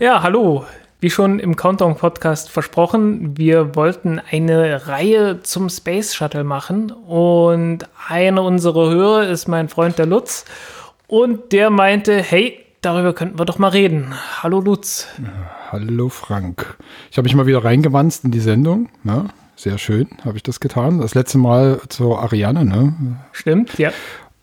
Ja, hallo. Wie schon im Countdown-Podcast versprochen, wir wollten eine Reihe zum Space Shuttle machen und einer unserer Hörer ist mein Freund der Lutz und der meinte, hey, darüber könnten wir doch mal reden. Hallo Lutz. Hallo Frank. Ich habe mich mal wieder reingewanzt in die Sendung. Ne? Sehr schön, habe ich das getan. Das letzte Mal zur Ariane, ne? Stimmt, ja.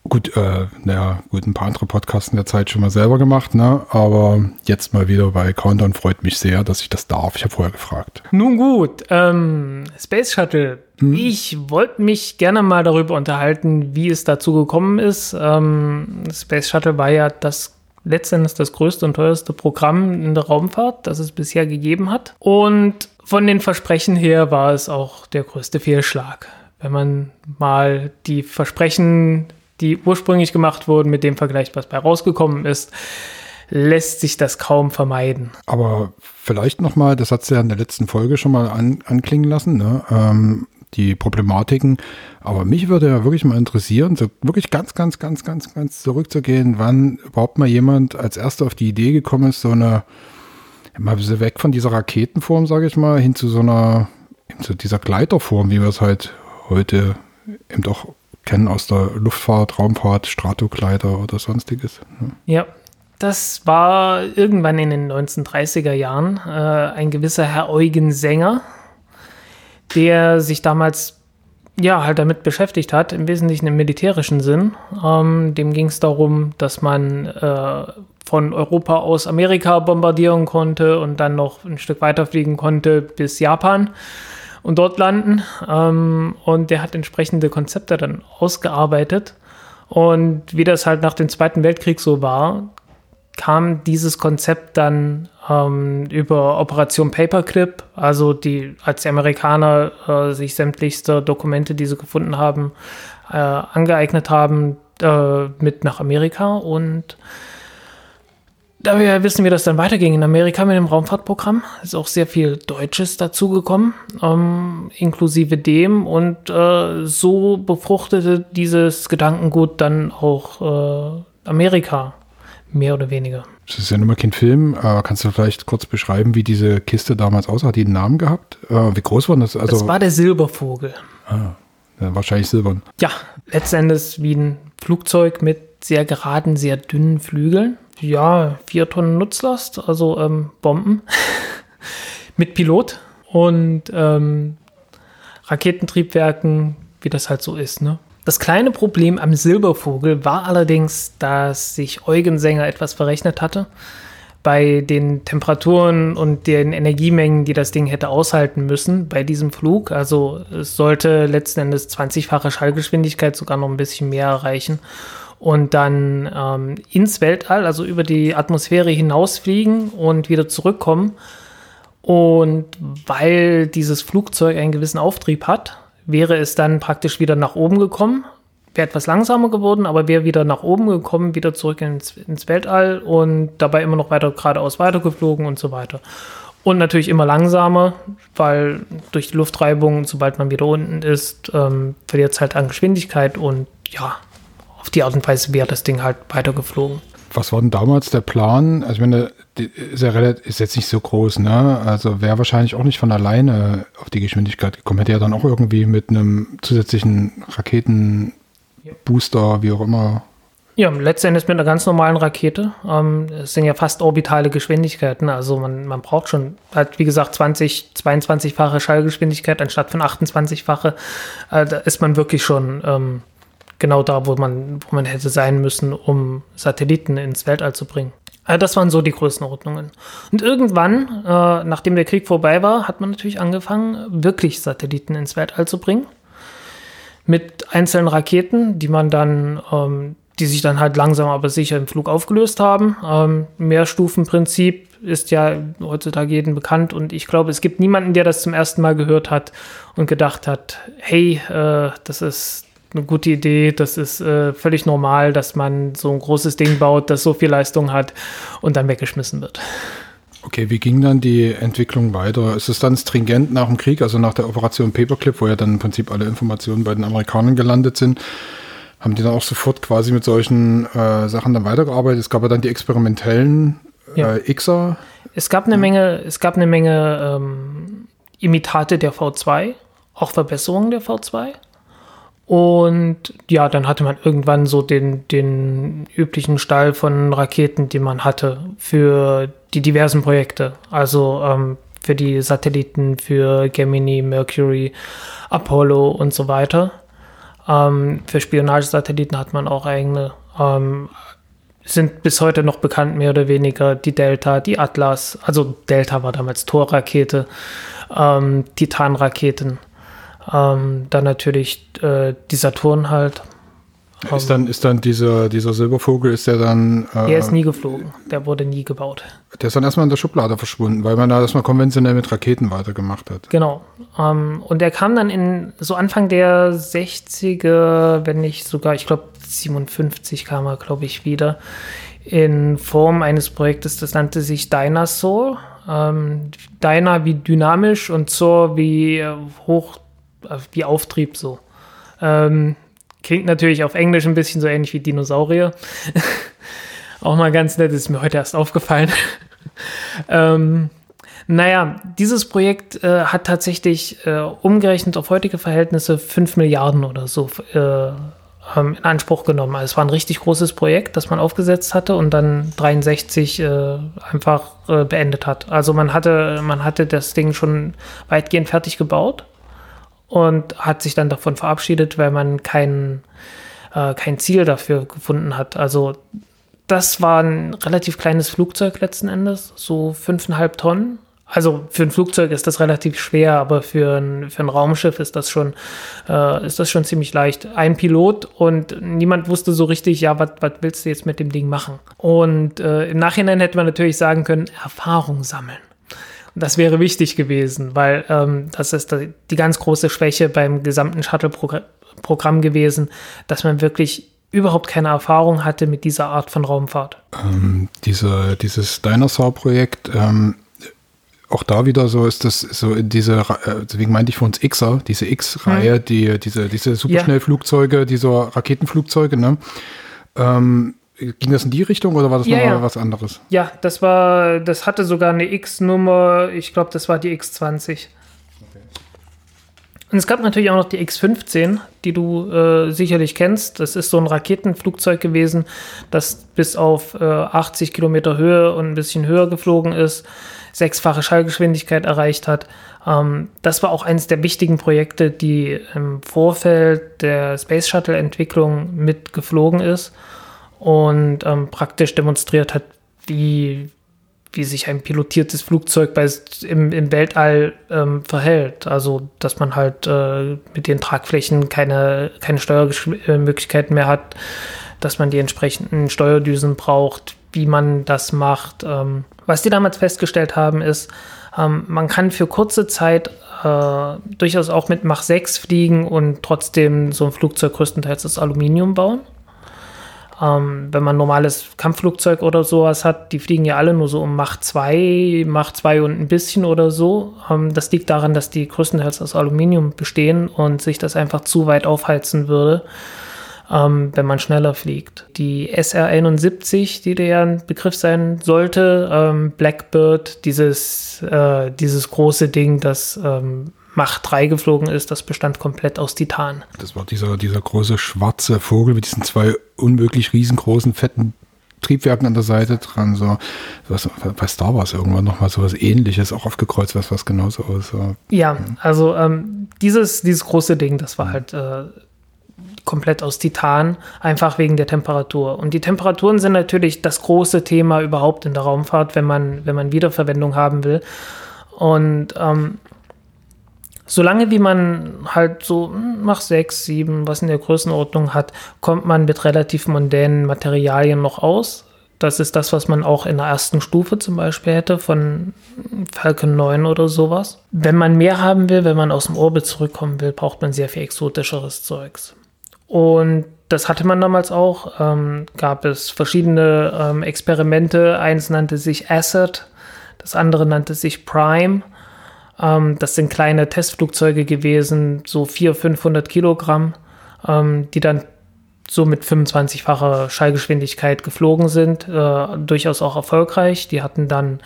Gut, äh, naja, gut, ein paar andere Podcasts in der Zeit schon mal selber gemacht, ne? Aber jetzt mal wieder bei Countdown freut mich sehr, dass ich das darf. Ich habe vorher gefragt. Nun gut, ähm, Space Shuttle. Hm? Ich wollte mich gerne mal darüber unterhalten, wie es dazu gekommen ist. Ähm, Space Shuttle war ja das letztendlich das größte und teuerste Programm in der Raumfahrt, das es bisher gegeben hat. Und von den Versprechen her war es auch der größte Fehlschlag. Wenn man mal die Versprechen die ursprünglich gemacht wurden, mit dem Vergleich, was bei rausgekommen ist, lässt sich das kaum vermeiden. Aber vielleicht nochmal, das hat es ja in der letzten Folge schon mal an, anklingen lassen, ne? ähm, die Problematiken. Aber mich würde ja wirklich mal interessieren, so wirklich ganz, ganz, ganz, ganz, ganz zurückzugehen, wann überhaupt mal jemand als erster auf die Idee gekommen ist, so eine, mal ein bisschen weg von dieser Raketenform, sage ich mal, hin zu so einer, zu dieser Gleiterform, wie wir es halt heute eben doch kennen aus der Luftfahrt, Raumfahrt, Stratokleider oder sonstiges. Ne? Ja, das war irgendwann in den 1930er Jahren äh, ein gewisser Herr Eugen Sänger, der sich damals ja halt damit beschäftigt hat, im Wesentlichen im militärischen Sinn. Ähm, dem ging es darum, dass man äh, von Europa aus Amerika bombardieren konnte und dann noch ein Stück weiter fliegen konnte bis Japan und dort landen. Ähm, und der hat entsprechende Konzepte dann ausgearbeitet. Und wie das halt nach dem Zweiten Weltkrieg so war, kam dieses Konzept dann ähm, über Operation Paperclip, also die, als die Amerikaner äh, sich sämtlichste Dokumente, die sie gefunden haben, äh, angeeignet haben, äh, mit nach Amerika und da wir wissen, wie das dann weiterging in Amerika mit dem Raumfahrtprogramm, ist auch sehr viel Deutsches dazugekommen, ähm, inklusive dem. Und äh, so befruchtete dieses Gedankengut dann auch äh, Amerika, mehr oder weniger. Das ist ja nun mal kein Film. Äh, kannst du vielleicht kurz beschreiben, wie diese Kiste damals aussah? Hat die einen Namen gehabt? Äh, wie groß war das? Also, das war der Silbervogel. Ah, ja, wahrscheinlich silbern. Ja, letztendlich wie ein Flugzeug mit sehr geraden, sehr dünnen Flügeln ja, vier Tonnen Nutzlast, also ähm, Bomben mit Pilot und ähm, Raketentriebwerken, wie das halt so ist. Ne? Das kleine Problem am Silbervogel war allerdings, dass sich Eugen Sänger etwas verrechnet hatte bei den Temperaturen und den Energiemengen, die das Ding hätte aushalten müssen bei diesem Flug. Also es sollte letzten Endes 20-fache Schallgeschwindigkeit, sogar noch ein bisschen mehr erreichen und dann ähm, ins Weltall, also über die Atmosphäre hinausfliegen und wieder zurückkommen. Und weil dieses Flugzeug einen gewissen Auftrieb hat, wäre es dann praktisch wieder nach oben gekommen, wäre etwas langsamer geworden, aber wäre wieder nach oben gekommen, wieder zurück ins, ins Weltall und dabei immer noch weiter geradeaus weitergeflogen und so weiter. Und natürlich immer langsamer, weil durch die Luftreibung, sobald man wieder unten ist, ähm, verliert es halt an Geschwindigkeit und ja, auf die Art und Weise wäre das Ding halt weitergeflogen. Was war denn damals der Plan? Also, ich meine, ist ja relativ, ist jetzt nicht so groß, ne? Also wäre wahrscheinlich auch nicht von alleine auf die Geschwindigkeit gekommen. Hätte ja dann auch irgendwie mit einem zusätzlichen Raketenbooster, wie auch immer. Ja, letztendlich mit einer ganz normalen Rakete. Ähm, es sind ja fast orbitale Geschwindigkeiten. Also man, man braucht schon halt, wie gesagt, 20, 22-fache Schallgeschwindigkeit anstatt von 28-fache. Äh, da ist man wirklich schon ähm, genau da, wo man, wo man hätte sein müssen, um Satelliten ins Weltall zu bringen. Also das waren so die Größenordnungen. Und irgendwann, äh, nachdem der Krieg vorbei war, hat man natürlich angefangen, wirklich Satelliten ins Weltall zu bringen. mit einzelnen Raketen, die man dann, ähm, die sich dann halt langsam aber sicher im Flug aufgelöst haben. Ähm, Mehrstufenprinzip ist ja heutzutage jedem bekannt und ich glaube, es gibt niemanden, der das zum ersten Mal gehört hat und gedacht hat, hey, äh, das ist eine gute Idee, das ist äh, völlig normal, dass man so ein großes Ding baut, das so viel Leistung hat und dann weggeschmissen wird. Okay, wie ging dann die Entwicklung weiter? Ist es dann stringent nach dem Krieg, also nach der Operation Paperclip, wo ja dann im Prinzip alle Informationen bei den Amerikanern gelandet sind? Haben die dann auch sofort quasi mit solchen äh, Sachen dann weitergearbeitet? Es gab ja dann die experimentellen ja. äh, Xer. Es gab eine Menge, es gab eine Menge ähm, Imitate der V2, auch Verbesserungen der V2. Und ja, dann hatte man irgendwann so den, den üblichen Stall von Raketen, die man hatte für die diversen Projekte. Also ähm, für die Satelliten, für Gemini, Mercury, Apollo und so weiter. Ähm, für Spionagesatelliten hat man auch eigene. Ähm, sind bis heute noch bekannt, mehr oder weniger, die Delta, die Atlas. Also Delta war damals Torrakete, ähm, Titan-Raketen ähm, dann natürlich äh, die Saturn halt. Ist dann, ist dann dieser, dieser Silbervogel, ist der dann. Äh, der ist nie geflogen. Der wurde nie gebaut. Der ist dann erstmal in der Schublade verschwunden, weil man da erstmal konventionell mit Raketen weitergemacht hat. Genau. Ähm, und der kam dann in so Anfang der 60er, wenn nicht sogar, ich glaube 57 kam er, glaube ich, wieder, in Form eines Projektes, das nannte sich Dinosaur. Ähm, Dyna wie dynamisch und Zor wie äh, hoch wie Auftrieb so. Ähm, klingt natürlich auf Englisch ein bisschen so ähnlich wie Dinosaurier. Auch mal ganz nett, ist mir heute erst aufgefallen. ähm, naja, dieses Projekt äh, hat tatsächlich äh, umgerechnet auf heutige Verhältnisse 5 Milliarden oder so äh, in Anspruch genommen. Also es war ein richtig großes Projekt, das man aufgesetzt hatte und dann 63 äh, einfach äh, beendet hat. Also man hatte, man hatte das Ding schon weitgehend fertig gebaut und hat sich dann davon verabschiedet, weil man kein, äh, kein Ziel dafür gefunden hat. Also das war ein relativ kleines Flugzeug letzten Endes, so fünfeinhalb Tonnen. Also für ein Flugzeug ist das relativ schwer, aber für ein, für ein Raumschiff ist das schon, äh, ist das schon ziemlich leicht. Ein Pilot und niemand wusste so richtig, ja, was willst du jetzt mit dem Ding machen? Und äh, im Nachhinein hätte man natürlich sagen können, Erfahrung sammeln. Das wäre wichtig gewesen, weil ähm, das ist die ganz große Schwäche beim gesamten Shuttle-Programm gewesen, dass man wirklich überhaupt keine Erfahrung hatte mit dieser Art von Raumfahrt. Ähm, diese, dieses Dinosaur-Projekt, ähm, auch da wieder so ist das so in diese, äh, deswegen meinte ich für uns Xer, diese X-Reihe, hm. die, diese, diese Superschnellflugzeuge, ja. diese Raketenflugzeuge, ne? Ähm, Ging das in die Richtung oder war das ja, nochmal ja. was anderes? Ja, das war, das hatte sogar eine X-Nummer, ich glaube, das war die X20. Okay. Und es gab natürlich auch noch die X-15, die du äh, sicherlich kennst. Das ist so ein Raketenflugzeug gewesen, das bis auf äh, 80 Kilometer Höhe und ein bisschen höher geflogen ist, sechsfache Schallgeschwindigkeit erreicht hat. Ähm, das war auch eines der wichtigen Projekte, die im Vorfeld der Space Shuttle-Entwicklung mitgeflogen ist und ähm, praktisch demonstriert hat, wie, wie sich ein pilotiertes Flugzeug bei, im, im Weltall ähm, verhält. Also, dass man halt äh, mit den Tragflächen keine, keine Steuermöglichkeiten mehr hat, dass man die entsprechenden Steuerdüsen braucht, wie man das macht. Ähm, was die damals festgestellt haben, ist, ähm, man kann für kurze Zeit äh, durchaus auch mit Mach 6 fliegen und trotzdem so ein Flugzeug größtenteils aus Aluminium bauen. Ähm, wenn man normales Kampfflugzeug oder sowas hat, die fliegen ja alle nur so um Mach 2, Mach 2 und ein bisschen oder so. Ähm, das liegt daran, dass die größtenteils aus Aluminium bestehen und sich das einfach zu weit aufheizen würde, ähm, wenn man schneller fliegt. Die SR-71, die der ein Begriff sein sollte, ähm, Blackbird, dieses, äh, dieses große Ding, das ähm, Mach 3 geflogen ist, das bestand komplett aus Titan. Das war dieser, dieser große schwarze Vogel mit diesen zwei unmöglich riesengroßen, fetten Triebwerken an der Seite dran. So, was, bei Star Wars irgendwann nochmal so was ähnliches, auch aufgekreuzt, was, was genauso aussah. Ja, also ähm, dieses, dieses große Ding, das war halt äh, komplett aus Titan, einfach wegen der Temperatur. Und die Temperaturen sind natürlich das große Thema überhaupt in der Raumfahrt, wenn man, wenn man Wiederverwendung haben will. Und ähm, Solange wie man halt so nach sechs, sieben, was in der Größenordnung hat, kommt man mit relativ mondänen Materialien noch aus. Das ist das, was man auch in der ersten Stufe zum Beispiel hätte von Falcon 9 oder sowas. Wenn man mehr haben will, wenn man aus dem Orbit zurückkommen will, braucht man sehr viel exotischeres Zeugs. Und das hatte man damals auch. Ähm, gab es verschiedene ähm, Experimente. Eins nannte sich Asset, das andere nannte sich Prime. Ähm, das sind kleine Testflugzeuge gewesen, so 400, 500 Kilogramm, ähm, die dann so mit 25-facher Schallgeschwindigkeit geflogen sind, äh, durchaus auch erfolgreich. Die hatten dann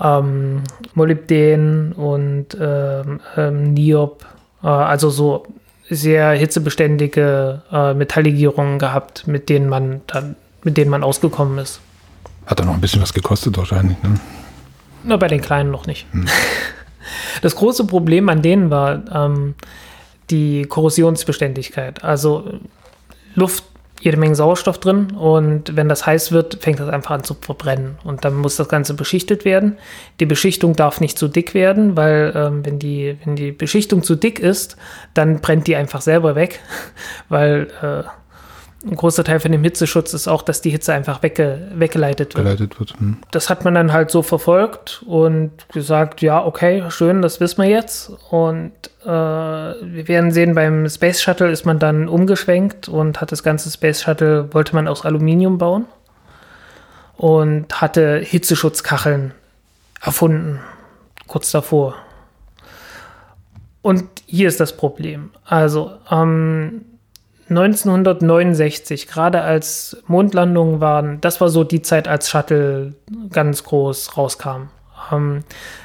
ähm, Molybden und ähm, ähm, Niob, äh, also so sehr hitzebeständige äh, Metalllegierungen gehabt, mit denen man dann, mit denen man ausgekommen ist. Hat er noch ein bisschen was gekostet wahrscheinlich, ne? Na, bei den kleinen noch nicht. Hm. Das große Problem an denen war ähm, die Korrosionsbeständigkeit. Also Luft, jede Menge Sauerstoff drin und wenn das heiß wird, fängt das einfach an zu verbrennen und dann muss das Ganze beschichtet werden. Die Beschichtung darf nicht zu dick werden, weil ähm, wenn, die, wenn die Beschichtung zu dick ist, dann brennt die einfach selber weg, weil äh, ein großer Teil von dem Hitzeschutz ist auch, dass die Hitze einfach wegge weggeleitet wird. Geleitet wird. Hm. Das hat man dann halt so verfolgt und gesagt, ja, okay, schön, das wissen wir jetzt. Und äh, wir werden sehen, beim Space Shuttle ist man dann umgeschwenkt und hat das ganze Space Shuttle, wollte man aus Aluminium bauen und hatte Hitzeschutzkacheln erfunden, kurz davor. Und hier ist das Problem. Also, ähm, 1969, gerade als Mondlandungen waren, das war so die Zeit, als Shuttle ganz groß rauskam. Ähm,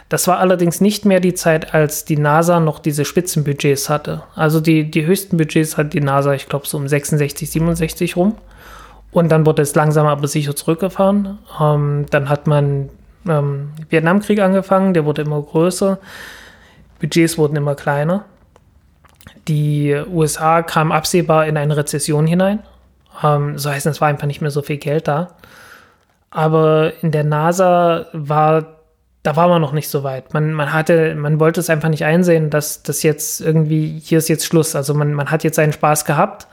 das war allerdings nicht mehr die Zeit, als die NASA noch diese Spitzenbudgets hatte. Also die, die höchsten Budgets hat die NASA, ich glaube, so um 66, 67 rum. Und dann wurde es langsam aber sicher zurückgefahren. Ähm, dann hat man ähm, Vietnamkrieg angefangen, der wurde immer größer. Budgets wurden immer kleiner. Die USA kamen absehbar in eine Rezession hinein. Ähm, so heißt es, war einfach nicht mehr so viel Geld da. Aber in der NASA war, da war man noch nicht so weit. Man, man hatte, man wollte es einfach nicht einsehen, dass das jetzt irgendwie, hier ist jetzt Schluss. Also man, man hat jetzt seinen Spaß gehabt.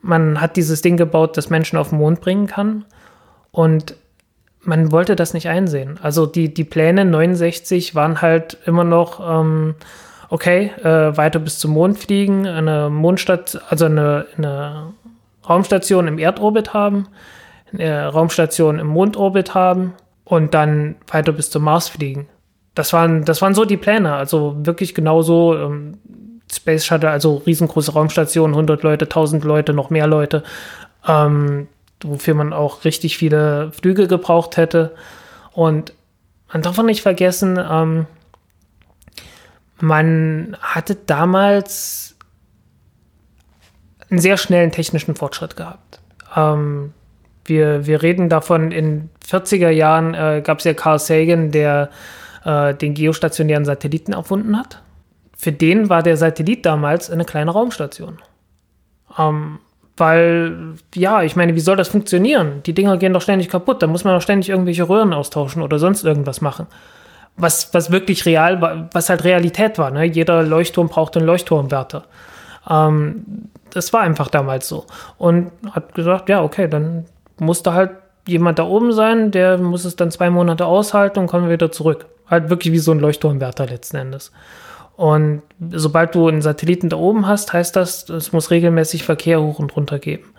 Man hat dieses Ding gebaut, das Menschen auf den Mond bringen kann. Und man wollte das nicht einsehen. Also die, die Pläne 69 waren halt immer noch, ähm, okay, äh, weiter bis zum Mond fliegen, eine Mondstation, also eine, eine Raumstation im Erdorbit haben, eine Raumstation im Mondorbit haben und dann weiter bis zum Mars fliegen. Das waren, das waren so die Pläne, also wirklich genauso ähm, Space Shuttle, also riesengroße Raumstation, 100 Leute, 1000 Leute, noch mehr Leute, ähm, wofür man auch richtig viele Flüge gebraucht hätte. Und man darf auch nicht vergessen, ähm, man hatte damals einen sehr schnellen technischen Fortschritt gehabt. Ähm, wir, wir reden davon, in 40er Jahren äh, gab es ja Carl Sagan, der äh, den geostationären Satelliten erfunden hat. Für den war der Satellit damals eine kleine Raumstation. Ähm, weil, ja, ich meine, wie soll das funktionieren? Die Dinger gehen doch ständig kaputt, da muss man doch ständig irgendwelche Röhren austauschen oder sonst irgendwas machen was, was wirklich real war, was halt Realität war. Ne? Jeder Leuchtturm braucht einen Leuchtturmwärter. Ähm, das war einfach damals so. Und hat gesagt, ja, okay, dann musste halt jemand da oben sein, der muss es dann zwei Monate aushalten und kommt wieder zurück. Halt wirklich wie so ein Leuchtturmwärter letzten Endes. Und sobald du einen Satelliten da oben hast, heißt das, es muss regelmäßig Verkehr hoch und runter geben.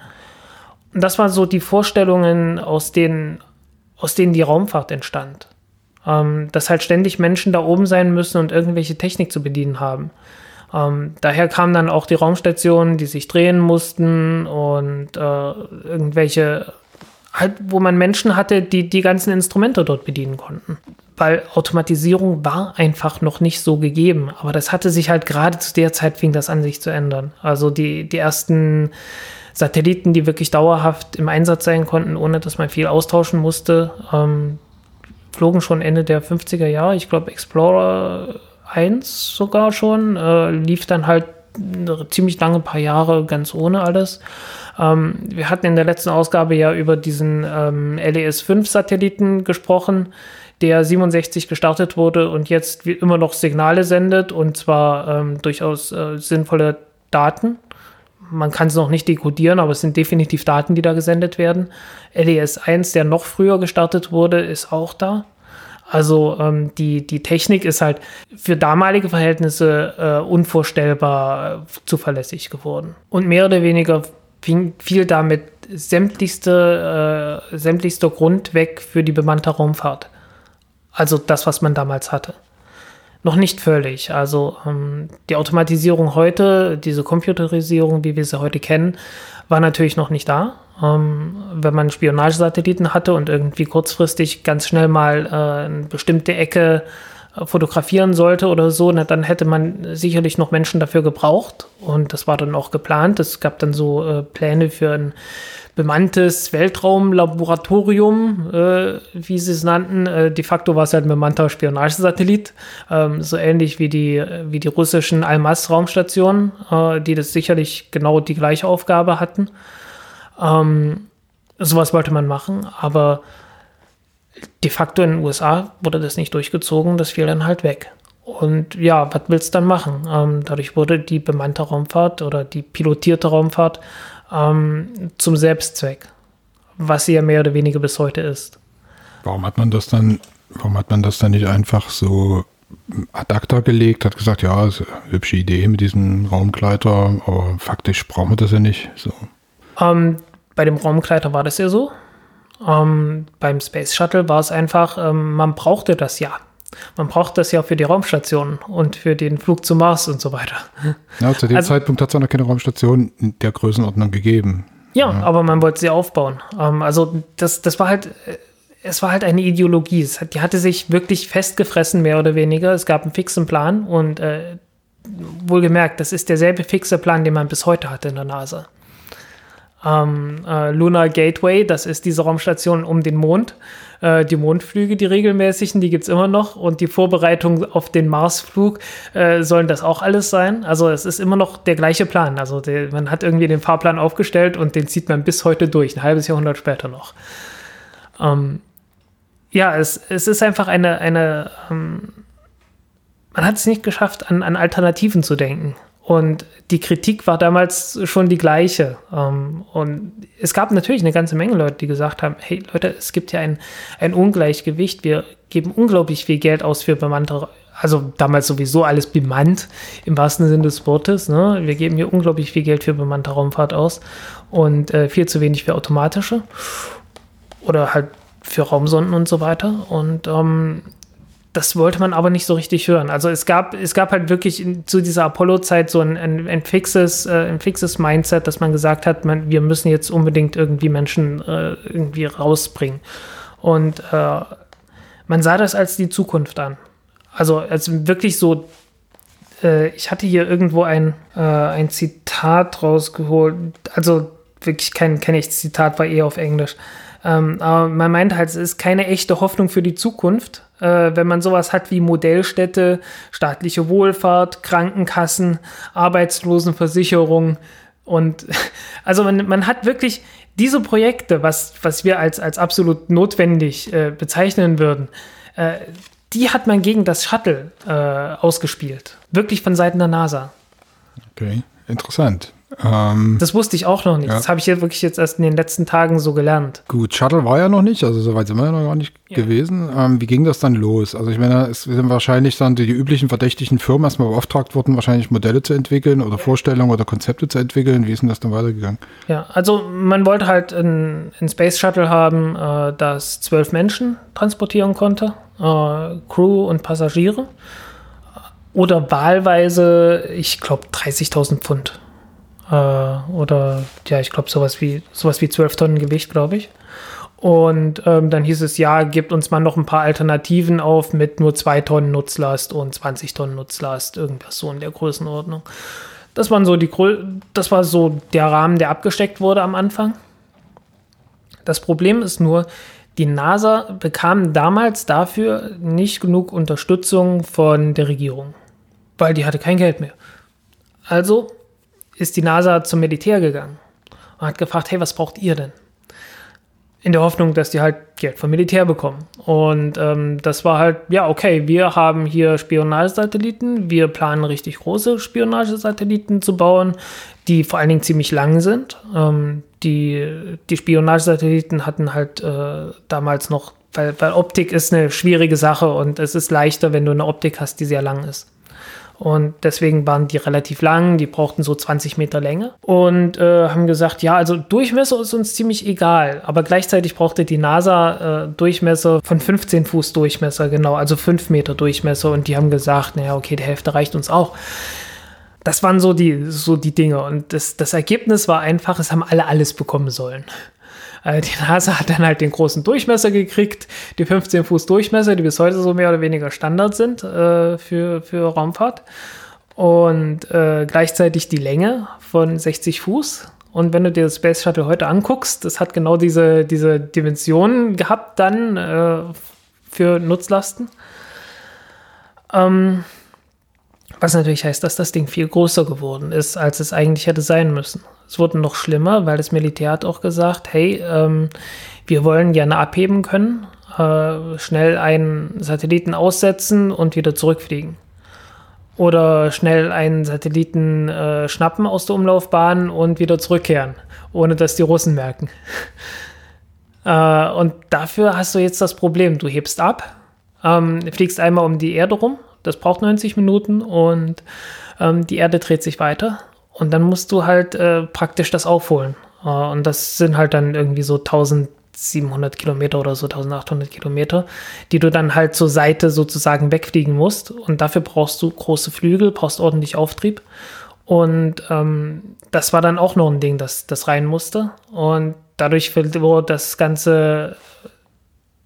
Und das waren so die Vorstellungen, aus denen, aus denen die Raumfahrt entstand ähm, dass halt ständig Menschen da oben sein müssen und irgendwelche Technik zu bedienen haben. Ähm, daher kamen dann auch die Raumstationen, die sich drehen mussten und äh, irgendwelche, halt, wo man Menschen hatte, die die ganzen Instrumente dort bedienen konnten. Weil Automatisierung war einfach noch nicht so gegeben. Aber das hatte sich halt gerade zu der Zeit fing das an sich zu ändern. Also die, die ersten Satelliten, die wirklich dauerhaft im Einsatz sein konnten, ohne dass man viel austauschen musste, ähm, flogen schon Ende der 50er Jahre. Ich glaube, Explorer 1 sogar schon. Äh, lief dann halt ziemlich lange paar Jahre ganz ohne alles. Ähm, wir hatten in der letzten Ausgabe ja über diesen ähm, LES-5-Satelliten gesprochen, der 67 gestartet wurde und jetzt immer noch Signale sendet und zwar ähm, durchaus äh, sinnvolle Daten. Man kann es noch nicht dekodieren, aber es sind definitiv Daten, die da gesendet werden. LES 1, der noch früher gestartet wurde, ist auch da. Also ähm, die, die Technik ist halt für damalige Verhältnisse äh, unvorstellbar äh, zuverlässig geworden. Und mehr oder weniger fing, fiel damit sämtlichste, äh, sämtlichster Grund weg für die bemannte Raumfahrt. Also das, was man damals hatte. Noch nicht völlig. Also ähm, die Automatisierung heute, diese Computerisierung, wie wir sie heute kennen, war natürlich noch nicht da. Ähm, wenn man Spionagesatelliten hatte und irgendwie kurzfristig ganz schnell mal äh, eine bestimmte Ecke äh, fotografieren sollte oder so, na, dann hätte man sicherlich noch Menschen dafür gebraucht. Und das war dann auch geplant. Es gab dann so äh, Pläne für ein bemanntes Weltraumlaboratorium, äh, wie sie es nannten. Äh, de facto war es halt ein bemannter Spionagesatellit, ähm, so ähnlich wie die, wie die russischen Almaz-Raumstationen, äh, die das sicherlich genau die gleiche Aufgabe hatten. Ähm, sowas wollte man machen, aber de facto in den USA wurde das nicht durchgezogen, das fiel dann halt weg. Und ja, was willst du dann machen? Ähm, dadurch wurde die bemannte Raumfahrt oder die pilotierte Raumfahrt ähm, zum Selbstzweck, was sie ja mehr oder weniger bis heute ist. Warum hat man das dann, warum hat man das dann nicht einfach so ad acta gelegt, hat gesagt, ja, ist eine hübsche Idee mit diesem Raumgleiter, aber faktisch brauchen wir das ja nicht. So. Ähm, bei dem Raumgleiter war das ja so. Ähm, beim Space Shuttle war es einfach, ähm, man brauchte das ja. Man braucht das ja für die Raumstation und für den Flug zum Mars und so weiter. Ja, zu dem also, Zeitpunkt hat es auch noch keine Raumstation in der Größenordnung gegeben. Ja, ja. aber man wollte sie aufbauen. Ähm, also das, das war halt, äh, es war halt eine Ideologie. Hat, die hatte sich wirklich festgefressen, mehr oder weniger. Es gab einen fixen Plan und äh, wohlgemerkt, das ist derselbe fixe Plan, den man bis heute hatte in der NASA. Ähm, äh, Lunar Gateway, das ist diese Raumstation um den Mond. Äh, die Mondflüge, die regelmäßigen, die gibt es immer noch. Und die Vorbereitung auf den Marsflug äh, sollen das auch alles sein. Also es ist immer noch der gleiche Plan. Also der, man hat irgendwie den Fahrplan aufgestellt und den zieht man bis heute durch, ein halbes Jahrhundert später noch. Ähm, ja, es, es ist einfach eine, eine ähm, man hat es nicht geschafft, an, an Alternativen zu denken. Und die Kritik war damals schon die gleiche. Ähm, und es gab natürlich eine ganze Menge Leute, die gesagt haben, hey Leute, es gibt ja ein, ein Ungleichgewicht. Wir geben unglaublich viel Geld aus für bemannte, also damals sowieso alles bemannt, im wahrsten Sinne des Wortes. Ne? Wir geben hier unglaublich viel Geld für bemannte Raumfahrt aus und äh, viel zu wenig für automatische oder halt für Raumsonden und so weiter. Und ähm, das wollte man aber nicht so richtig hören. Also es gab, es gab halt wirklich in, zu dieser Apollo-Zeit so ein, ein, ein, fixes, äh, ein fixes Mindset, dass man gesagt hat, man, wir müssen jetzt unbedingt irgendwie Menschen äh, irgendwie rausbringen. Und äh, man sah das als die Zukunft an. Also als wirklich so, äh, ich hatte hier irgendwo ein, äh, ein Zitat rausgeholt, also wirklich kein, kein echtes Zitat, war eher auf Englisch. Ähm, aber man meint halt, es ist keine echte Hoffnung für die Zukunft, äh, wenn man sowas hat wie Modellstätte, staatliche Wohlfahrt, Krankenkassen, Arbeitslosenversicherung. Und also man, man hat wirklich diese Projekte, was, was wir als, als absolut notwendig äh, bezeichnen würden, äh, die hat man gegen das Shuttle äh, ausgespielt. Wirklich von Seiten der NASA. Okay, interessant. Ähm, das wusste ich auch noch nicht. Ja. Das habe ich jetzt wirklich jetzt erst in den letzten Tagen so gelernt. Gut, Shuttle war ja noch nicht, also soweit sind wir ja noch gar nicht ja. gewesen. Ähm, wie ging das dann los? Also ich meine, es sind wahrscheinlich dann die, die üblichen verdächtigen Firmen erstmal beauftragt worden, wahrscheinlich Modelle zu entwickeln oder ja. Vorstellungen oder Konzepte zu entwickeln. Wie ist denn das dann weitergegangen? Ja, also man wollte halt ein, ein Space Shuttle haben, äh, das zwölf Menschen transportieren konnte, äh, Crew und Passagiere. Oder wahlweise, ich glaube, 30.000 Pfund. Äh, oder ja, ich glaube, sowas wie, sowas wie 12 Tonnen Gewicht, glaube ich. Und ähm, dann hieß es, ja, gibt uns mal noch ein paar Alternativen auf mit nur 2 Tonnen Nutzlast und 20 Tonnen Nutzlast, irgendwas so in der Größenordnung. Das waren so die das war so der Rahmen, der abgesteckt wurde am Anfang. Das Problem ist nur, die NASA bekam damals dafür nicht genug Unterstützung von der Regierung, weil die hatte kein Geld mehr. Also ist die NASA zum Militär gegangen und hat gefragt, hey, was braucht ihr denn? in der Hoffnung, dass die halt Geld vom Militär bekommen. Und ähm, das war halt, ja, okay, wir haben hier Spionagesatelliten, wir planen richtig große Spionagesatelliten zu bauen, die vor allen Dingen ziemlich lang sind. Ähm, die, die Spionagesatelliten hatten halt äh, damals noch, weil, weil Optik ist eine schwierige Sache und es ist leichter, wenn du eine Optik hast, die sehr lang ist. Und deswegen waren die relativ lang, die brauchten so 20 Meter Länge und äh, haben gesagt, ja, also Durchmesser ist uns ziemlich egal, aber gleichzeitig brauchte die NASA äh, Durchmesser von 15 Fuß Durchmesser, genau, also 5 Meter Durchmesser und die haben gesagt, naja, okay, die Hälfte reicht uns auch. Das waren so die, so die Dinge und das, das Ergebnis war einfach, es haben alle alles bekommen sollen. Äh, die NASA hat dann halt den großen Durchmesser gekriegt, die 15 Fuß Durchmesser, die bis heute so mehr oder weniger Standard sind äh, für, für Raumfahrt. Und äh, gleichzeitig die Länge von 60 Fuß. Und wenn du dir das Space Shuttle heute anguckst, das hat genau diese, diese Dimensionen gehabt dann äh, für Nutzlasten. Ähm, was natürlich heißt, dass das Ding viel größer geworden ist, als es eigentlich hätte sein müssen. Es wurde noch schlimmer, weil das Militär hat auch gesagt, hey, ähm, wir wollen gerne abheben können, äh, schnell einen Satelliten aussetzen und wieder zurückfliegen. Oder schnell einen Satelliten äh, schnappen aus der Umlaufbahn und wieder zurückkehren, ohne dass die Russen merken. äh, und dafür hast du jetzt das Problem, du hebst ab, ähm, fliegst einmal um die Erde rum, das braucht 90 Minuten und ähm, die Erde dreht sich weiter und dann musst du halt äh, praktisch das aufholen. Äh, und das sind halt dann irgendwie so 1700 Kilometer oder so 1800 Kilometer, die du dann halt zur Seite sozusagen wegfliegen musst. Und dafür brauchst du große Flügel, brauchst ordentlich Auftrieb. Und ähm, das war dann auch noch ein Ding, das, das rein musste. Und dadurch wurde das ganze,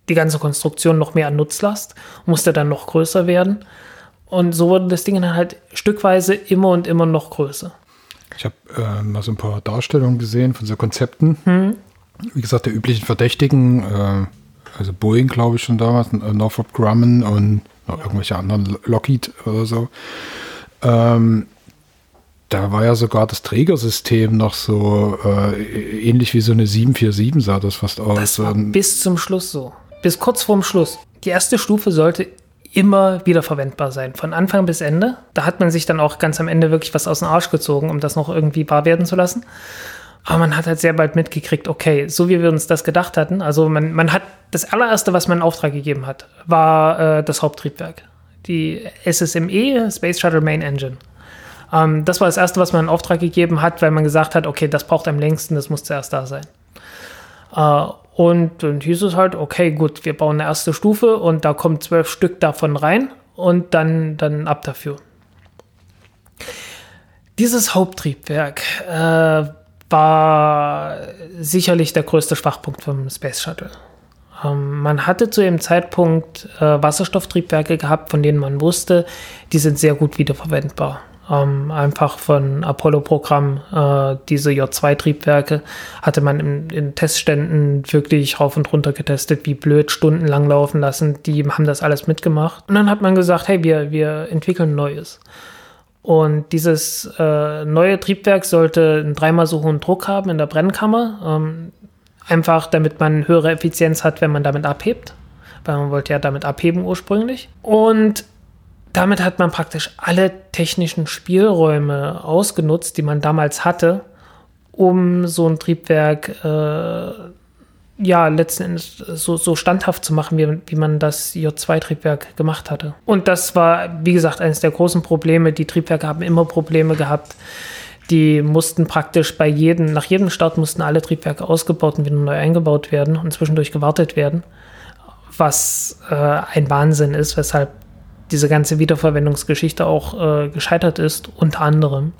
die ganze Konstruktion noch mehr an Nutzlast, musste dann noch größer werden. Und so wurde das Ding dann halt stückweise immer und immer noch größer. Ich habe äh, mal so ein paar Darstellungen gesehen von so Konzepten. Hm. Wie gesagt, der üblichen Verdächtigen, äh, also Boeing, glaube ich, schon damals, äh, Northrop Grumman und noch irgendwelche anderen, Lockheed oder so. Ähm, da war ja sogar das Trägersystem noch so äh, ähnlich wie so eine 747 sah das fast aus. Das war bis zum Schluss so. Bis kurz vorm Schluss. Die erste Stufe sollte immer wieder verwendbar sein, von Anfang bis Ende. Da hat man sich dann auch ganz am Ende wirklich was aus dem Arsch gezogen, um das noch irgendwie wahr werden zu lassen. Aber man hat halt sehr bald mitgekriegt, okay, so wie wir uns das gedacht hatten, also man, man hat das allererste, was man in Auftrag gegeben hat, war äh, das Haupttriebwerk. Die SSME, Space Shuttle Main Engine. Ähm, das war das erste, was man in Auftrag gegeben hat, weil man gesagt hat, okay, das braucht am längsten, das muss zuerst da sein. Äh, und dann hieß es halt, okay, gut, wir bauen eine erste Stufe und da kommen zwölf Stück davon rein und dann, dann ab dafür. Dieses Haupttriebwerk äh, war sicherlich der größte Schwachpunkt vom Space Shuttle. Ähm, man hatte zu dem Zeitpunkt äh, Wasserstofftriebwerke gehabt, von denen man wusste, die sind sehr gut wiederverwendbar ähm, einfach von Apollo-Programm, äh, diese J2-Triebwerke, hatte man in, in, Testständen wirklich rauf und runter getestet, wie blöd stundenlang laufen lassen. Die haben das alles mitgemacht. Und dann hat man gesagt, hey, wir, wir entwickeln Neues. Und dieses äh, neue Triebwerk sollte einen dreimal so hohen Druck haben in der Brennkammer, ähm, einfach damit man höhere Effizienz hat, wenn man damit abhebt, weil man wollte ja damit abheben ursprünglich. Und damit hat man praktisch alle technischen Spielräume ausgenutzt, die man damals hatte, um so ein Triebwerk äh, ja letzten Endes so, so standhaft zu machen, wie, wie man das J2-Triebwerk gemacht hatte. Und das war, wie gesagt, eines der großen Probleme. Die Triebwerke haben immer Probleme gehabt. Die mussten praktisch bei jedem, nach jedem Start mussten alle Triebwerke ausgebaut und wieder neu eingebaut werden und zwischendurch gewartet werden. Was äh, ein Wahnsinn ist, weshalb diese ganze Wiederverwendungsgeschichte auch äh, gescheitert ist, unter anderem.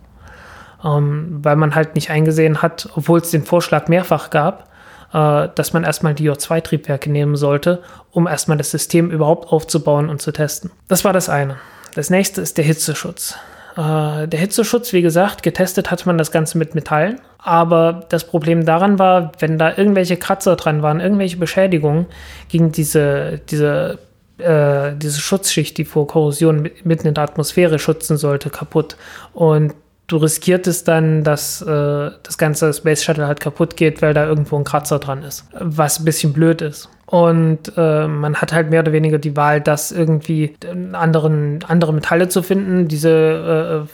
Ähm, weil man halt nicht eingesehen hat, obwohl es den Vorschlag mehrfach gab, äh, dass man erstmal die J2-Triebwerke nehmen sollte, um erstmal das System überhaupt aufzubauen und zu testen. Das war das eine. Das nächste ist der Hitzeschutz. Äh, der Hitzeschutz, wie gesagt, getestet hat man das Ganze mit Metallen. Aber das Problem daran war, wenn da irgendwelche Kratzer dran waren, irgendwelche Beschädigungen, ging diese, diese äh, diese Schutzschicht, die vor Korrosion mitten in der Atmosphäre schützen sollte, kaputt. Und du riskiertest dann, dass äh, das ganze Space Shuttle halt kaputt geht, weil da irgendwo ein Kratzer dran ist, was ein bisschen blöd ist. Und äh, man hat halt mehr oder weniger die Wahl, das irgendwie anderen, andere Metalle zu finden, diese, äh,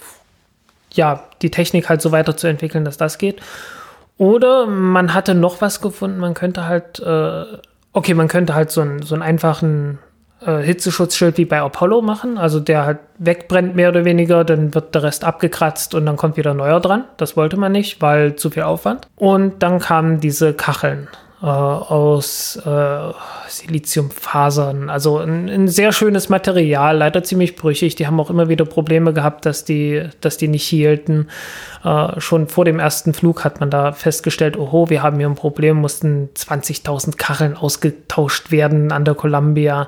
ja, die Technik halt so weiterzuentwickeln, dass das geht. Oder man hatte noch was gefunden, man könnte halt, äh, okay, man könnte halt so, ein, so einen einfachen äh, Hitzeschutzschild wie bei Apollo machen, also der halt wegbrennt mehr oder weniger, dann wird der Rest abgekratzt und dann kommt wieder neuer dran. Das wollte man nicht, weil zu viel Aufwand. Und dann kamen diese Kacheln äh, aus äh, Siliziumfasern. Also ein, ein, sehr schönes Material, leider ziemlich brüchig. Die haben auch immer wieder Probleme gehabt, dass die, dass die nicht hielten. Äh, schon vor dem ersten Flug hat man da festgestellt, oho, wir haben hier ein Problem, mussten 20.000 Kacheln ausgetauscht werden an der Columbia.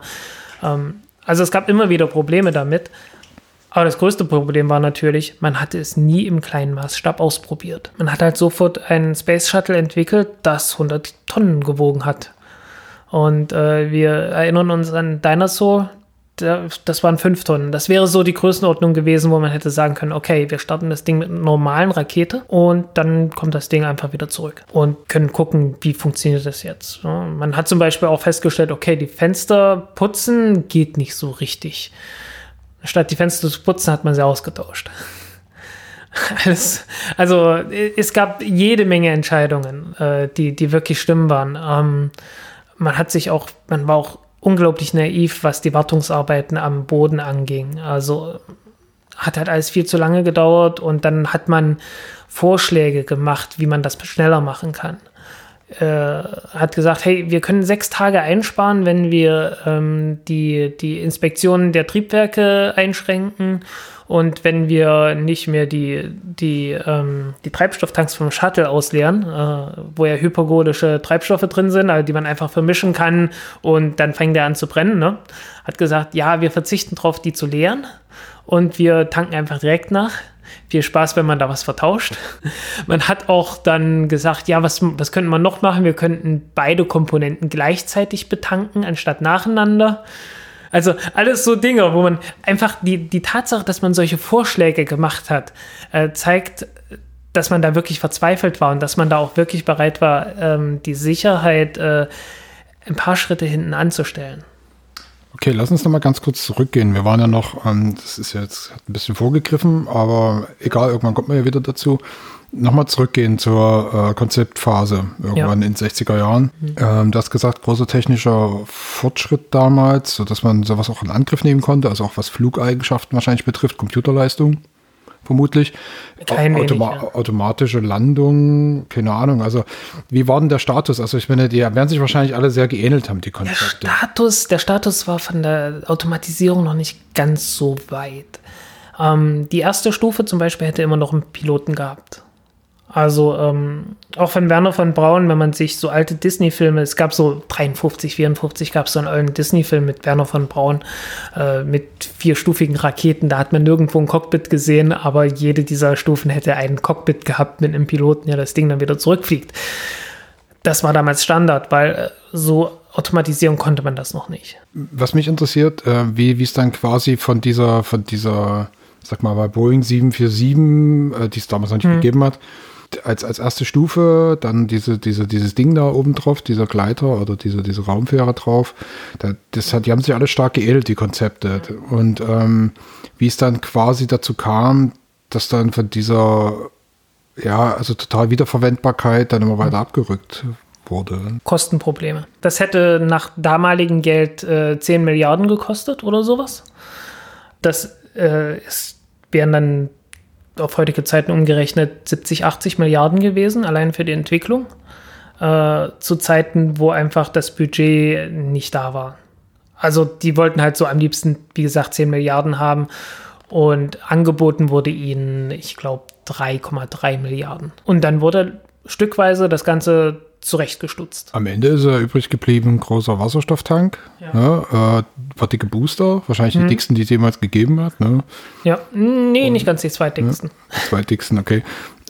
Ähm, also es gab immer wieder Probleme damit. Aber das größte Problem war natürlich, man hatte es nie im kleinen Maßstab ausprobiert. Man hat halt sofort einen Space Shuttle entwickelt, das 100 Tonnen gewogen hat. Und äh, wir erinnern uns an Dinosaur, das waren 5 Tonnen. Das wäre so die Größenordnung gewesen, wo man hätte sagen können, okay, wir starten das Ding mit einer normalen Rakete und dann kommt das Ding einfach wieder zurück und können gucken, wie funktioniert das jetzt. Man hat zum Beispiel auch festgestellt, okay, die Fenster putzen geht nicht so richtig. Statt die Fenster zu putzen, hat man sie ausgetauscht. Alles, also es gab jede Menge Entscheidungen, äh, die, die wirklich schlimm waren. Ähm, man hat sich auch, man war auch unglaublich naiv, was die Wartungsarbeiten am Boden anging. Also hat halt alles viel zu lange gedauert und dann hat man Vorschläge gemacht, wie man das schneller machen kann. Äh, hat gesagt, hey, wir können sechs Tage einsparen, wenn wir ähm, die, die Inspektionen der Triebwerke einschränken und wenn wir nicht mehr die, die, ähm, die Treibstofftanks vom Shuttle ausleeren, äh, wo ja hypergolische Treibstoffe drin sind, also die man einfach vermischen kann und dann fängt der an zu brennen, ne? hat gesagt, ja, wir verzichten darauf, die zu leeren und wir tanken einfach direkt nach viel Spaß, wenn man da was vertauscht. Man hat auch dann gesagt, ja, was, was könnte man noch machen? Wir könnten beide Komponenten gleichzeitig betanken, anstatt nacheinander. Also alles so Dinge, wo man einfach die, die Tatsache, dass man solche Vorschläge gemacht hat, äh, zeigt, dass man da wirklich verzweifelt war und dass man da auch wirklich bereit war, ähm, die Sicherheit äh, ein paar Schritte hinten anzustellen. Okay, lass uns noch mal ganz kurz zurückgehen. Wir waren ja noch, ähm, das ist jetzt ein bisschen vorgegriffen, aber egal, irgendwann kommt man ja wieder dazu. Nochmal zurückgehen zur äh, Konzeptphase, irgendwann ja. in den 60er Jahren. Mhm. Ähm, du hast gesagt, großer technischer Fortschritt damals, sodass man sowas auch in Angriff nehmen konnte, also auch was Flugeigenschaften wahrscheinlich betrifft, Computerleistung vermutlich. Kein Automa wenig, ja. Automatische Landung, keine Ahnung. Also, wie war denn der Status? Also, ich meine, die werden sich wahrscheinlich alle sehr geähnelt haben, die Konzepte. Der Status, der Status war von der Automatisierung noch nicht ganz so weit. Ähm, die erste Stufe zum Beispiel hätte immer noch einen Piloten gehabt. Also ähm, auch von Werner von Braun, wenn man sich so alte Disney-Filme, es gab so 53, 54 gab es so einen alten Disney-Film mit Werner von Braun äh, mit vierstufigen Raketen. Da hat man nirgendwo ein Cockpit gesehen, aber jede dieser Stufen hätte ein Cockpit gehabt mit einem Piloten, der das Ding dann wieder zurückfliegt. Das war damals Standard, weil äh, so automatisieren konnte man das noch nicht. Was mich interessiert, äh, wie es dann quasi von dieser, von dieser, sag mal, bei Boeing 747, äh, die es damals noch nicht hm. gegeben hat, als, als erste Stufe dann diese, diese, dieses Ding da oben drauf, dieser Gleiter oder diese, diese Raumfähre drauf. Da, das hat, die haben sich alle stark geedelt, die Konzepte. Und ähm, wie es dann quasi dazu kam, dass dann von dieser, ja, also total Wiederverwendbarkeit dann immer weiter abgerückt wurde. Kostenprobleme. Das hätte nach damaligem Geld äh, 10 Milliarden gekostet oder sowas. Das äh, ist, wären dann auf heutige Zeiten umgerechnet 70, 80 Milliarden gewesen, allein für die Entwicklung. Äh, zu Zeiten, wo einfach das Budget nicht da war. Also die wollten halt so am liebsten, wie gesagt, 10 Milliarden haben und angeboten wurde ihnen, ich glaube, 3,3 Milliarden. Und dann wurde stückweise das Ganze zurechtgestutzt. Am Ende ist er übrig geblieben, großer Wasserstofftank, ja. ne, äh, dicke Booster, wahrscheinlich mhm. die dicksten, die es jemals gegeben hat. Ne? Ja, nee, Und, nicht ganz die zweitdicksten. Ja, zweitdicksten, okay.